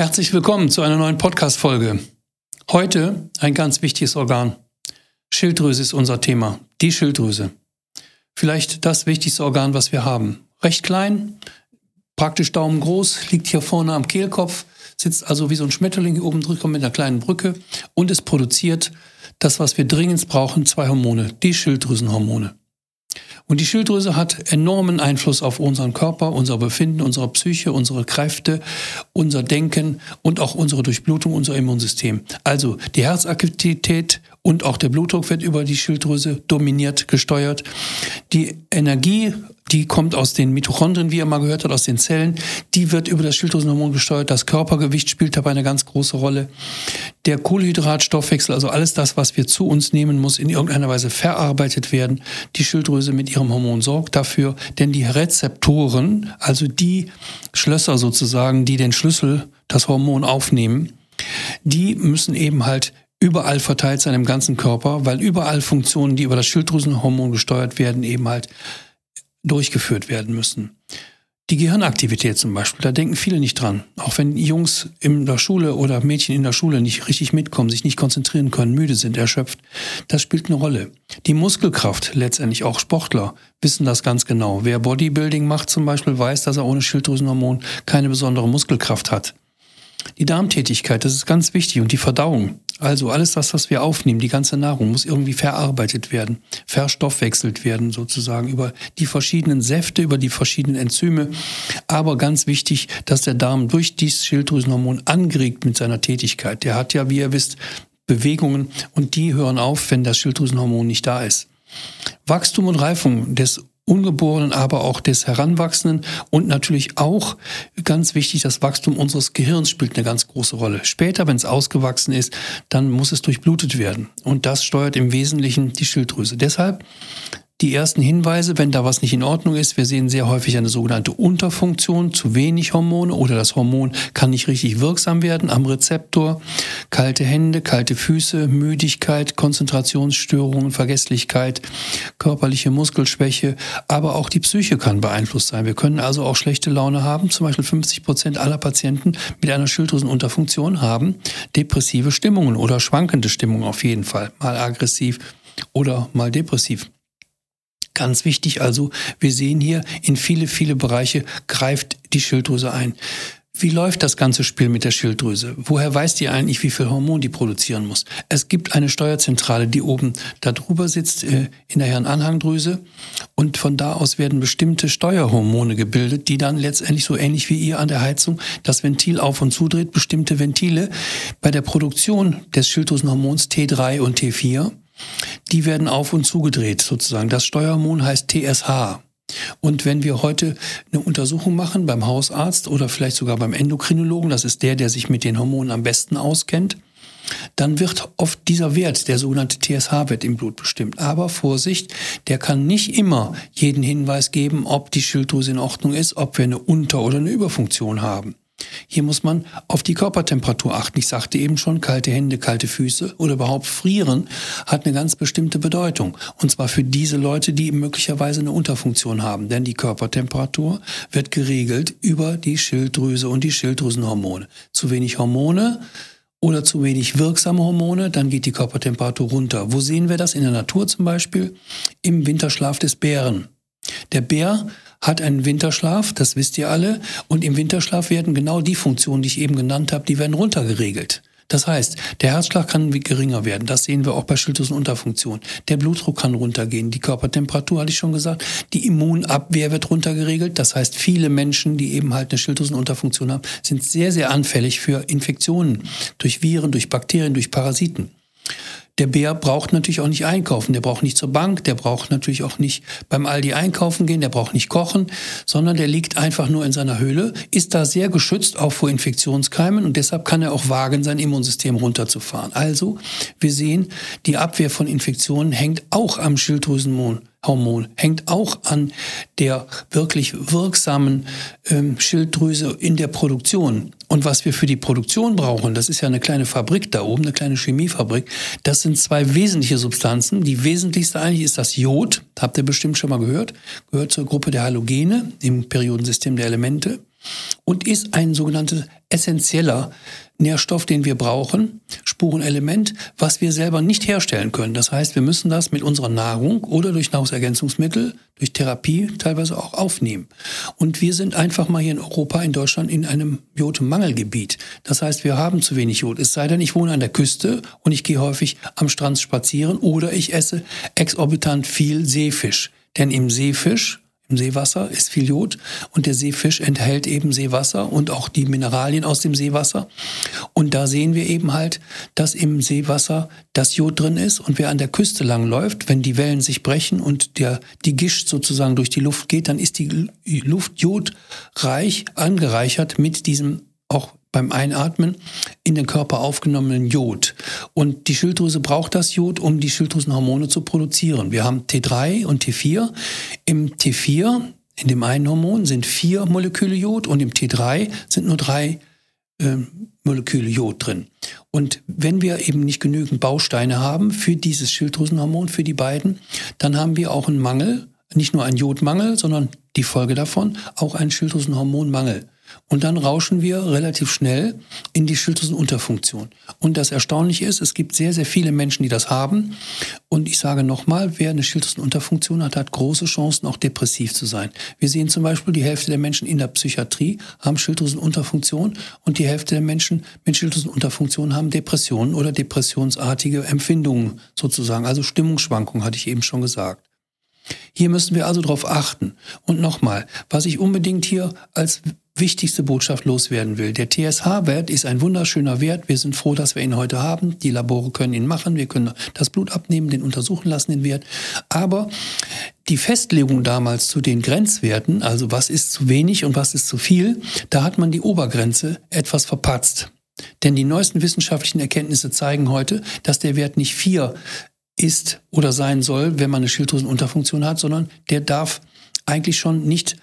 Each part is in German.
Herzlich willkommen zu einer neuen Podcast-Folge. Heute ein ganz wichtiges Organ. Schilddrüse ist unser Thema. Die Schilddrüse. Vielleicht das wichtigste Organ, was wir haben. Recht klein, praktisch daumengroß, liegt hier vorne am Kehlkopf, sitzt also wie so ein Schmetterling hier oben drüber mit einer kleinen Brücke und es produziert das, was wir dringend brauchen, zwei Hormone, die Schilddrüsenhormone. Und die Schilddrüse hat enormen Einfluss auf unseren Körper, unser Befinden, unsere Psyche, unsere Kräfte, unser Denken und auch unsere Durchblutung, unser Immunsystem. Also die Herzaktivität und auch der Blutdruck wird über die Schilddrüse dominiert, gesteuert. Die Energie, die kommt aus den Mitochondrien, wie ihr mal gehört habt, aus den Zellen, die wird über das Schilddrüsenhormon gesteuert. Das Körpergewicht spielt dabei eine ganz große Rolle. Der Kohlenhydratstoffwechsel, also alles das, was wir zu uns nehmen, muss in irgendeiner Weise verarbeitet werden. Die Schilddrüse mit ihrem Hormon sorgt dafür, denn die Rezeptoren, also die Schlösser sozusagen, die den Schlüssel, das Hormon aufnehmen, die müssen eben halt überall verteilt sein im ganzen Körper, weil überall Funktionen, die über das Schilddrüsenhormon gesteuert werden, eben halt durchgeführt werden müssen. Die Gehirnaktivität zum Beispiel, da denken viele nicht dran. Auch wenn Jungs in der Schule oder Mädchen in der Schule nicht richtig mitkommen, sich nicht konzentrieren können, müde sind, erschöpft, das spielt eine Rolle. Die Muskelkraft, letztendlich auch Sportler, wissen das ganz genau. Wer Bodybuilding macht zum Beispiel, weiß, dass er ohne Schilddrüsenhormon keine besondere Muskelkraft hat. Die Darmtätigkeit, das ist ganz wichtig und die Verdauung. Also alles das, was wir aufnehmen, die ganze Nahrung muss irgendwie verarbeitet werden, verstoffwechselt werden sozusagen über die verschiedenen Säfte, über die verschiedenen Enzyme. Aber ganz wichtig, dass der Darm durch dieses Schilddrüsenhormon angeregt mit seiner Tätigkeit. Der hat ja, wie ihr wisst, Bewegungen und die hören auf, wenn das Schilddrüsenhormon nicht da ist. Wachstum und Reifung des Ungeborenen, aber auch des Heranwachsenden und natürlich auch ganz wichtig, das Wachstum unseres Gehirns spielt eine ganz große Rolle. Später, wenn es ausgewachsen ist, dann muss es durchblutet werden und das steuert im Wesentlichen die Schilddrüse. Deshalb die ersten Hinweise, wenn da was nicht in Ordnung ist. Wir sehen sehr häufig eine sogenannte Unterfunktion, zu wenig Hormone oder das Hormon kann nicht richtig wirksam werden am Rezeptor. Kalte Hände, kalte Füße, Müdigkeit, Konzentrationsstörungen, Vergesslichkeit, körperliche Muskelschwäche, aber auch die Psyche kann beeinflusst sein. Wir können also auch schlechte Laune haben. Zum Beispiel 50 Prozent aller Patienten mit einer Schilddrüsenunterfunktion haben depressive Stimmungen oder schwankende Stimmungen auf jeden Fall. Mal aggressiv oder mal depressiv. Ganz wichtig also, wir sehen hier, in viele, viele Bereiche greift die Schilddrüse ein. Wie läuft das ganze Spiel mit der Schilddrüse? Woher weiß die eigentlich, wie viel Hormon die produzieren muss? Es gibt eine Steuerzentrale, die oben da drüber sitzt, äh, in der Hirnanhangdrüse. Und von da aus werden bestimmte Steuerhormone gebildet, die dann letztendlich so ähnlich wie ihr an der Heizung das Ventil auf und zudreht, bestimmte Ventile bei der Produktion des Schilddrüsenhormons T3 und T4 die werden auf und zugedreht sozusagen. Das Steuerhormon heißt TSH. Und wenn wir heute eine Untersuchung machen beim Hausarzt oder vielleicht sogar beim Endokrinologen, das ist der, der sich mit den Hormonen am besten auskennt, dann wird oft dieser Wert, der sogenannte TSH-Wert im Blut bestimmt. Aber Vorsicht, der kann nicht immer jeden Hinweis geben, ob die Schilddrüse in Ordnung ist, ob wir eine Unter- oder eine Überfunktion haben. Hier muss man auf die Körpertemperatur achten. Ich sagte eben schon, kalte Hände, kalte Füße oder überhaupt frieren hat eine ganz bestimmte Bedeutung. Und zwar für diese Leute, die möglicherweise eine Unterfunktion haben. Denn die Körpertemperatur wird geregelt über die Schilddrüse und die Schilddrüsenhormone. Zu wenig Hormone oder zu wenig wirksame Hormone, dann geht die Körpertemperatur runter. Wo sehen wir das? In der Natur zum Beispiel? Im Winterschlaf des Bären. Der Bär hat einen Winterschlaf, das wisst ihr alle, und im Winterschlaf werden genau die Funktionen, die ich eben genannt habe, die werden runtergeregelt. Das heißt, der Herzschlag kann geringer werden. Das sehen wir auch bei Schilddrüsenunterfunktion. Der Blutdruck kann runtergehen. Die Körpertemperatur hatte ich schon gesagt. Die Immunabwehr wird runtergeregelt. Das heißt, viele Menschen, die eben halt eine Schilddrüsenunterfunktion haben, sind sehr, sehr anfällig für Infektionen durch Viren, durch Bakterien, durch Parasiten. Der Bär braucht natürlich auch nicht einkaufen, der braucht nicht zur Bank, der braucht natürlich auch nicht beim Aldi einkaufen gehen, der braucht nicht kochen, sondern der liegt einfach nur in seiner Höhle, ist da sehr geschützt auch vor Infektionskeimen. Und deshalb kann er auch wagen, sein Immunsystem runterzufahren. Also, wir sehen, die Abwehr von Infektionen hängt auch am Schilddrüsenhormon Hormon hängt auch an der wirklich wirksamen ähm, Schilddrüse in der Produktion. Und was wir für die Produktion brauchen, das ist ja eine kleine Fabrik da oben, eine kleine Chemiefabrik, das sind zwei wesentliche Substanzen. Die wesentlichste eigentlich ist das Jod, habt ihr bestimmt schon mal gehört, gehört zur Gruppe der Halogene im Periodensystem der Elemente. Und ist ein sogenanntes essentieller Nährstoff, den wir brauchen, Spurenelement, was wir selber nicht herstellen können. Das heißt, wir müssen das mit unserer Nahrung oder durch Nahrungsergänzungsmittel, durch Therapie teilweise auch aufnehmen. Und wir sind einfach mal hier in Europa, in Deutschland in einem Jodmangelgebiet. Das heißt, wir haben zu wenig Jod. Es sei denn, ich wohne an der Küste und ich gehe häufig am Strand spazieren oder ich esse exorbitant viel Seefisch. Denn im Seefisch im Seewasser ist viel Jod und der Seefisch enthält eben Seewasser und auch die Mineralien aus dem Seewasser. Und da sehen wir eben halt, dass im Seewasser das Jod drin ist und wer an der Küste lang läuft, wenn die Wellen sich brechen und der, die Gischt sozusagen durch die Luft geht, dann ist die Luft jodreich angereichert mit diesem auch beim Einatmen in den Körper aufgenommenen Jod. Und die Schilddrüse braucht das Jod, um die Schilddrüsenhormone zu produzieren. Wir haben T3 und T4. Im T4, in dem einen Hormon, sind vier Moleküle Jod und im T3 sind nur drei äh, Moleküle Jod drin. Und wenn wir eben nicht genügend Bausteine haben für dieses Schilddrüsenhormon, für die beiden, dann haben wir auch einen Mangel, nicht nur einen Jodmangel, sondern die Folge davon auch einen Schilddrüsenhormonmangel. Und dann rauschen wir relativ schnell in die Schilddrüsenunterfunktion. Und das Erstaunliche ist, es gibt sehr, sehr viele Menschen, die das haben. Und ich sage nochmal, wer eine Schilddrüsenunterfunktion hat, hat große Chancen, auch depressiv zu sein. Wir sehen zum Beispiel, die Hälfte der Menschen in der Psychiatrie haben Schilddrüsenunterfunktion und die Hälfte der Menschen mit Schilddrüsenunterfunktion haben Depressionen oder depressionsartige Empfindungen sozusagen. Also Stimmungsschwankungen, hatte ich eben schon gesagt. Hier müssen wir also darauf achten. Und nochmal, was ich unbedingt hier als wichtigste Botschaft loswerden will. Der TSH-Wert ist ein wunderschöner Wert. Wir sind froh, dass wir ihn heute haben. Die Labore können ihn machen. Wir können das Blut abnehmen, den untersuchen lassen, den Wert. Aber die Festlegung damals zu den Grenzwerten, also was ist zu wenig und was ist zu viel, da hat man die Obergrenze etwas verpatzt. Denn die neuesten wissenschaftlichen Erkenntnisse zeigen heute, dass der Wert nicht vier ist oder sein soll, wenn man eine Schilddrüsenunterfunktion hat, sondern der darf eigentlich schon nicht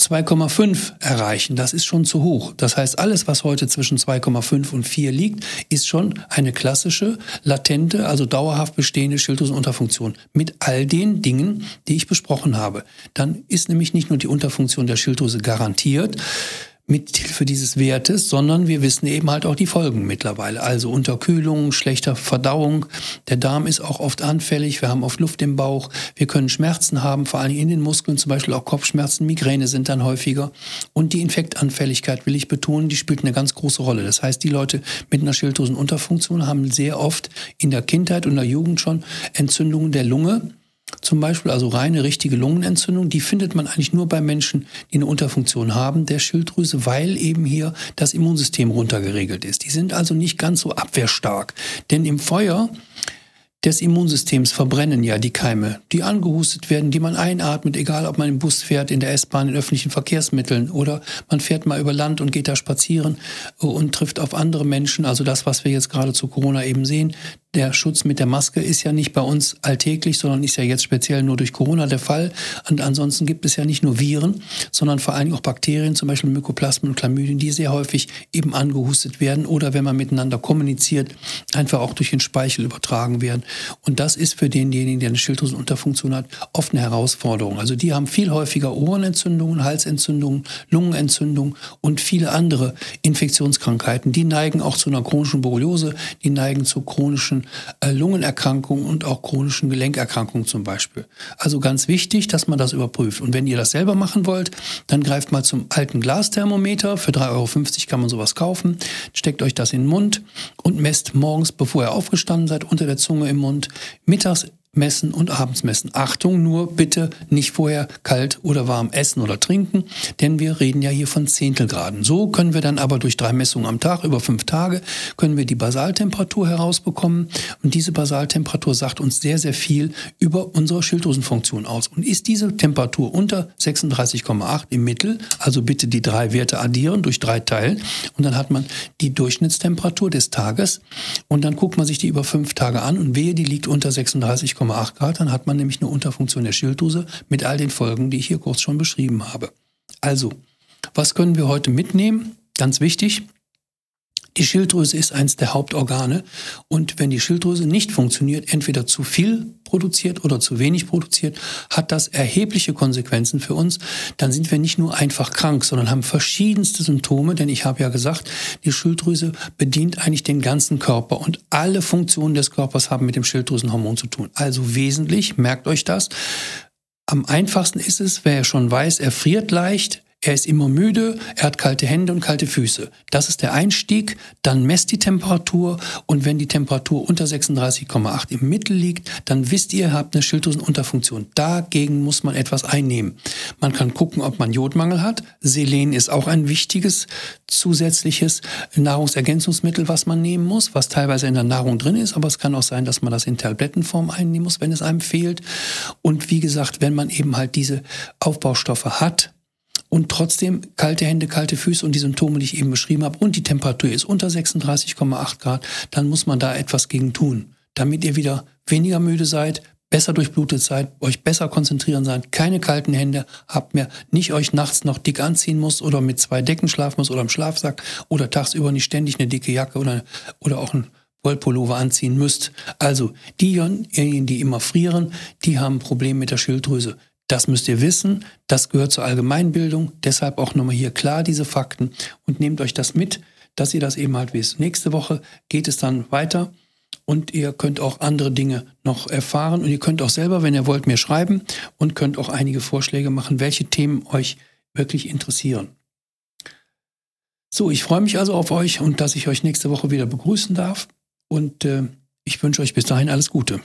2,5 erreichen. Das ist schon zu hoch. Das heißt, alles, was heute zwischen 2,5 und 4 liegt, ist schon eine klassische, latente, also dauerhaft bestehende Schilddrüsenunterfunktion mit all den Dingen, die ich besprochen habe. Dann ist nämlich nicht nur die Unterfunktion der Schilddrüse garantiert, mithilfe dieses Wertes, sondern wir wissen eben halt auch die Folgen mittlerweile. Also Unterkühlung, schlechter Verdauung. Der Darm ist auch oft anfällig. Wir haben oft Luft im Bauch. Wir können Schmerzen haben, vor allem in den Muskeln, zum Beispiel auch Kopfschmerzen, Migräne sind dann häufiger. Und die Infektanfälligkeit, will ich betonen, die spielt eine ganz große Rolle. Das heißt, die Leute mit einer Schilddrüsenunterfunktion haben sehr oft in der Kindheit und der Jugend schon Entzündungen der Lunge zum Beispiel, also reine richtige Lungenentzündung, die findet man eigentlich nur bei Menschen, die eine Unterfunktion haben der Schilddrüse, weil eben hier das Immunsystem runtergeregelt ist. Die sind also nicht ganz so abwehrstark. Denn im Feuer des Immunsystems verbrennen ja die Keime, die angehustet werden, die man einatmet, egal ob man im Bus fährt, in der S-Bahn, in öffentlichen Verkehrsmitteln oder man fährt mal über Land und geht da spazieren und trifft auf andere Menschen. Also das, was wir jetzt gerade zu Corona eben sehen, der Schutz mit der Maske ist ja nicht bei uns alltäglich, sondern ist ja jetzt speziell nur durch Corona der Fall. Und ansonsten gibt es ja nicht nur Viren, sondern vor allem auch Bakterien, zum Beispiel Mykoplasmen und Chlamydien, die sehr häufig eben angehustet werden oder wenn man miteinander kommuniziert, einfach auch durch den Speichel übertragen werden. Und das ist für denjenigen, der eine Schilddrüsenunterfunktion hat, oft eine Herausforderung. Also die haben viel häufiger Ohrenentzündungen, Halsentzündungen, Lungenentzündungen und viele andere Infektionskrankheiten. Die neigen auch zu einer chronischen Borreliose, die neigen zu chronischen chronischen äh, Lungenerkrankungen und auch chronischen Gelenkerkrankungen zum Beispiel. Also ganz wichtig, dass man das überprüft. Und wenn ihr das selber machen wollt, dann greift mal zum alten Glasthermometer. Für 3,50 Euro kann man sowas kaufen. Steckt euch das in den Mund und messt morgens, bevor ihr aufgestanden seid, unter der Zunge im Mund, mittags messen und abends messen. Achtung, nur bitte nicht vorher kalt oder warm essen oder trinken, denn wir reden ja hier von Zehntelgraden. So können wir dann aber durch drei Messungen am Tag über fünf Tage können wir die Basaltemperatur herausbekommen und diese Basaltemperatur sagt uns sehr, sehr viel über unsere Schilddrüsenfunktion aus. Und ist diese Temperatur unter 36,8 im Mittel, also bitte die drei Werte addieren durch drei teilen und dann hat man die Durchschnittstemperatur des Tages und dann guckt man sich die über fünf Tage an und wehe, die liegt unter 36,8 1,8 Grad, dann hat man nämlich eine Unterfunktion der Schilddrüse mit all den Folgen, die ich hier kurz schon beschrieben habe. Also, was können wir heute mitnehmen? Ganz wichtig, Die Schilddrüse ist eines der Hauptorgane und wenn die Schilddrüse nicht funktioniert, entweder zu viel produziert oder zu wenig produziert, hat das erhebliche Konsequenzen für uns. Dann sind wir nicht nur einfach krank, sondern haben verschiedenste Symptome, denn ich habe ja gesagt, die Schilddrüse bedient eigentlich den ganzen Körper und alle Funktionen des Körpers haben mit dem Schilddrüsenhormon zu tun. Also wesentlich, merkt euch das. Am einfachsten ist es, wer schon weiß, er friert leicht, er ist immer müde, er hat kalte Hände und kalte Füße. Das ist der Einstieg. Dann messt die Temperatur und wenn die Temperatur unter 36,8 im Mittel liegt, dann wisst ihr, ihr habt eine Schilddrüsenunterfunktion. Dagegen muss man etwas einnehmen. Man kann gucken, ob man Jodmangel hat. Selen ist auch ein wichtiges zusätzliches Nahrungsergänzungsmittel, was man nehmen muss, was teilweise in der Nahrung drin ist, aber es kann auch sein, dass man das in Tablettenform einnehmen muss, wenn es einem fehlt. Und wie gesagt, wenn man eben halt diese Aufbaustoffe hat, und trotzdem kalte Hände, kalte Füße und die Symptome, die ich eben beschrieben habe und die Temperatur ist unter 36,8 Grad, dann muss man da etwas gegen tun, damit ihr wieder weniger müde seid, besser durchblutet seid, euch besser konzentrieren seid, keine kalten Hände habt mehr, nicht euch nachts noch dick anziehen muss oder mit zwei Decken schlafen muss oder im Schlafsack oder tagsüber nicht ständig eine dicke Jacke oder, oder auch ein Wollpullover anziehen müsst. Also diejenigen, die immer frieren, die haben ein Problem mit der Schilddrüse. Das müsst ihr wissen, das gehört zur Allgemeinbildung, deshalb auch nochmal hier klar diese Fakten. Und nehmt euch das mit, dass ihr das eben halt wisst. Nächste Woche geht es dann weiter. Und ihr könnt auch andere Dinge noch erfahren. Und ihr könnt auch selber, wenn ihr wollt, mir schreiben. Und könnt auch einige Vorschläge machen, welche Themen euch wirklich interessieren. So, ich freue mich also auf euch und dass ich euch nächste Woche wieder begrüßen darf. Und äh, ich wünsche euch bis dahin alles Gute.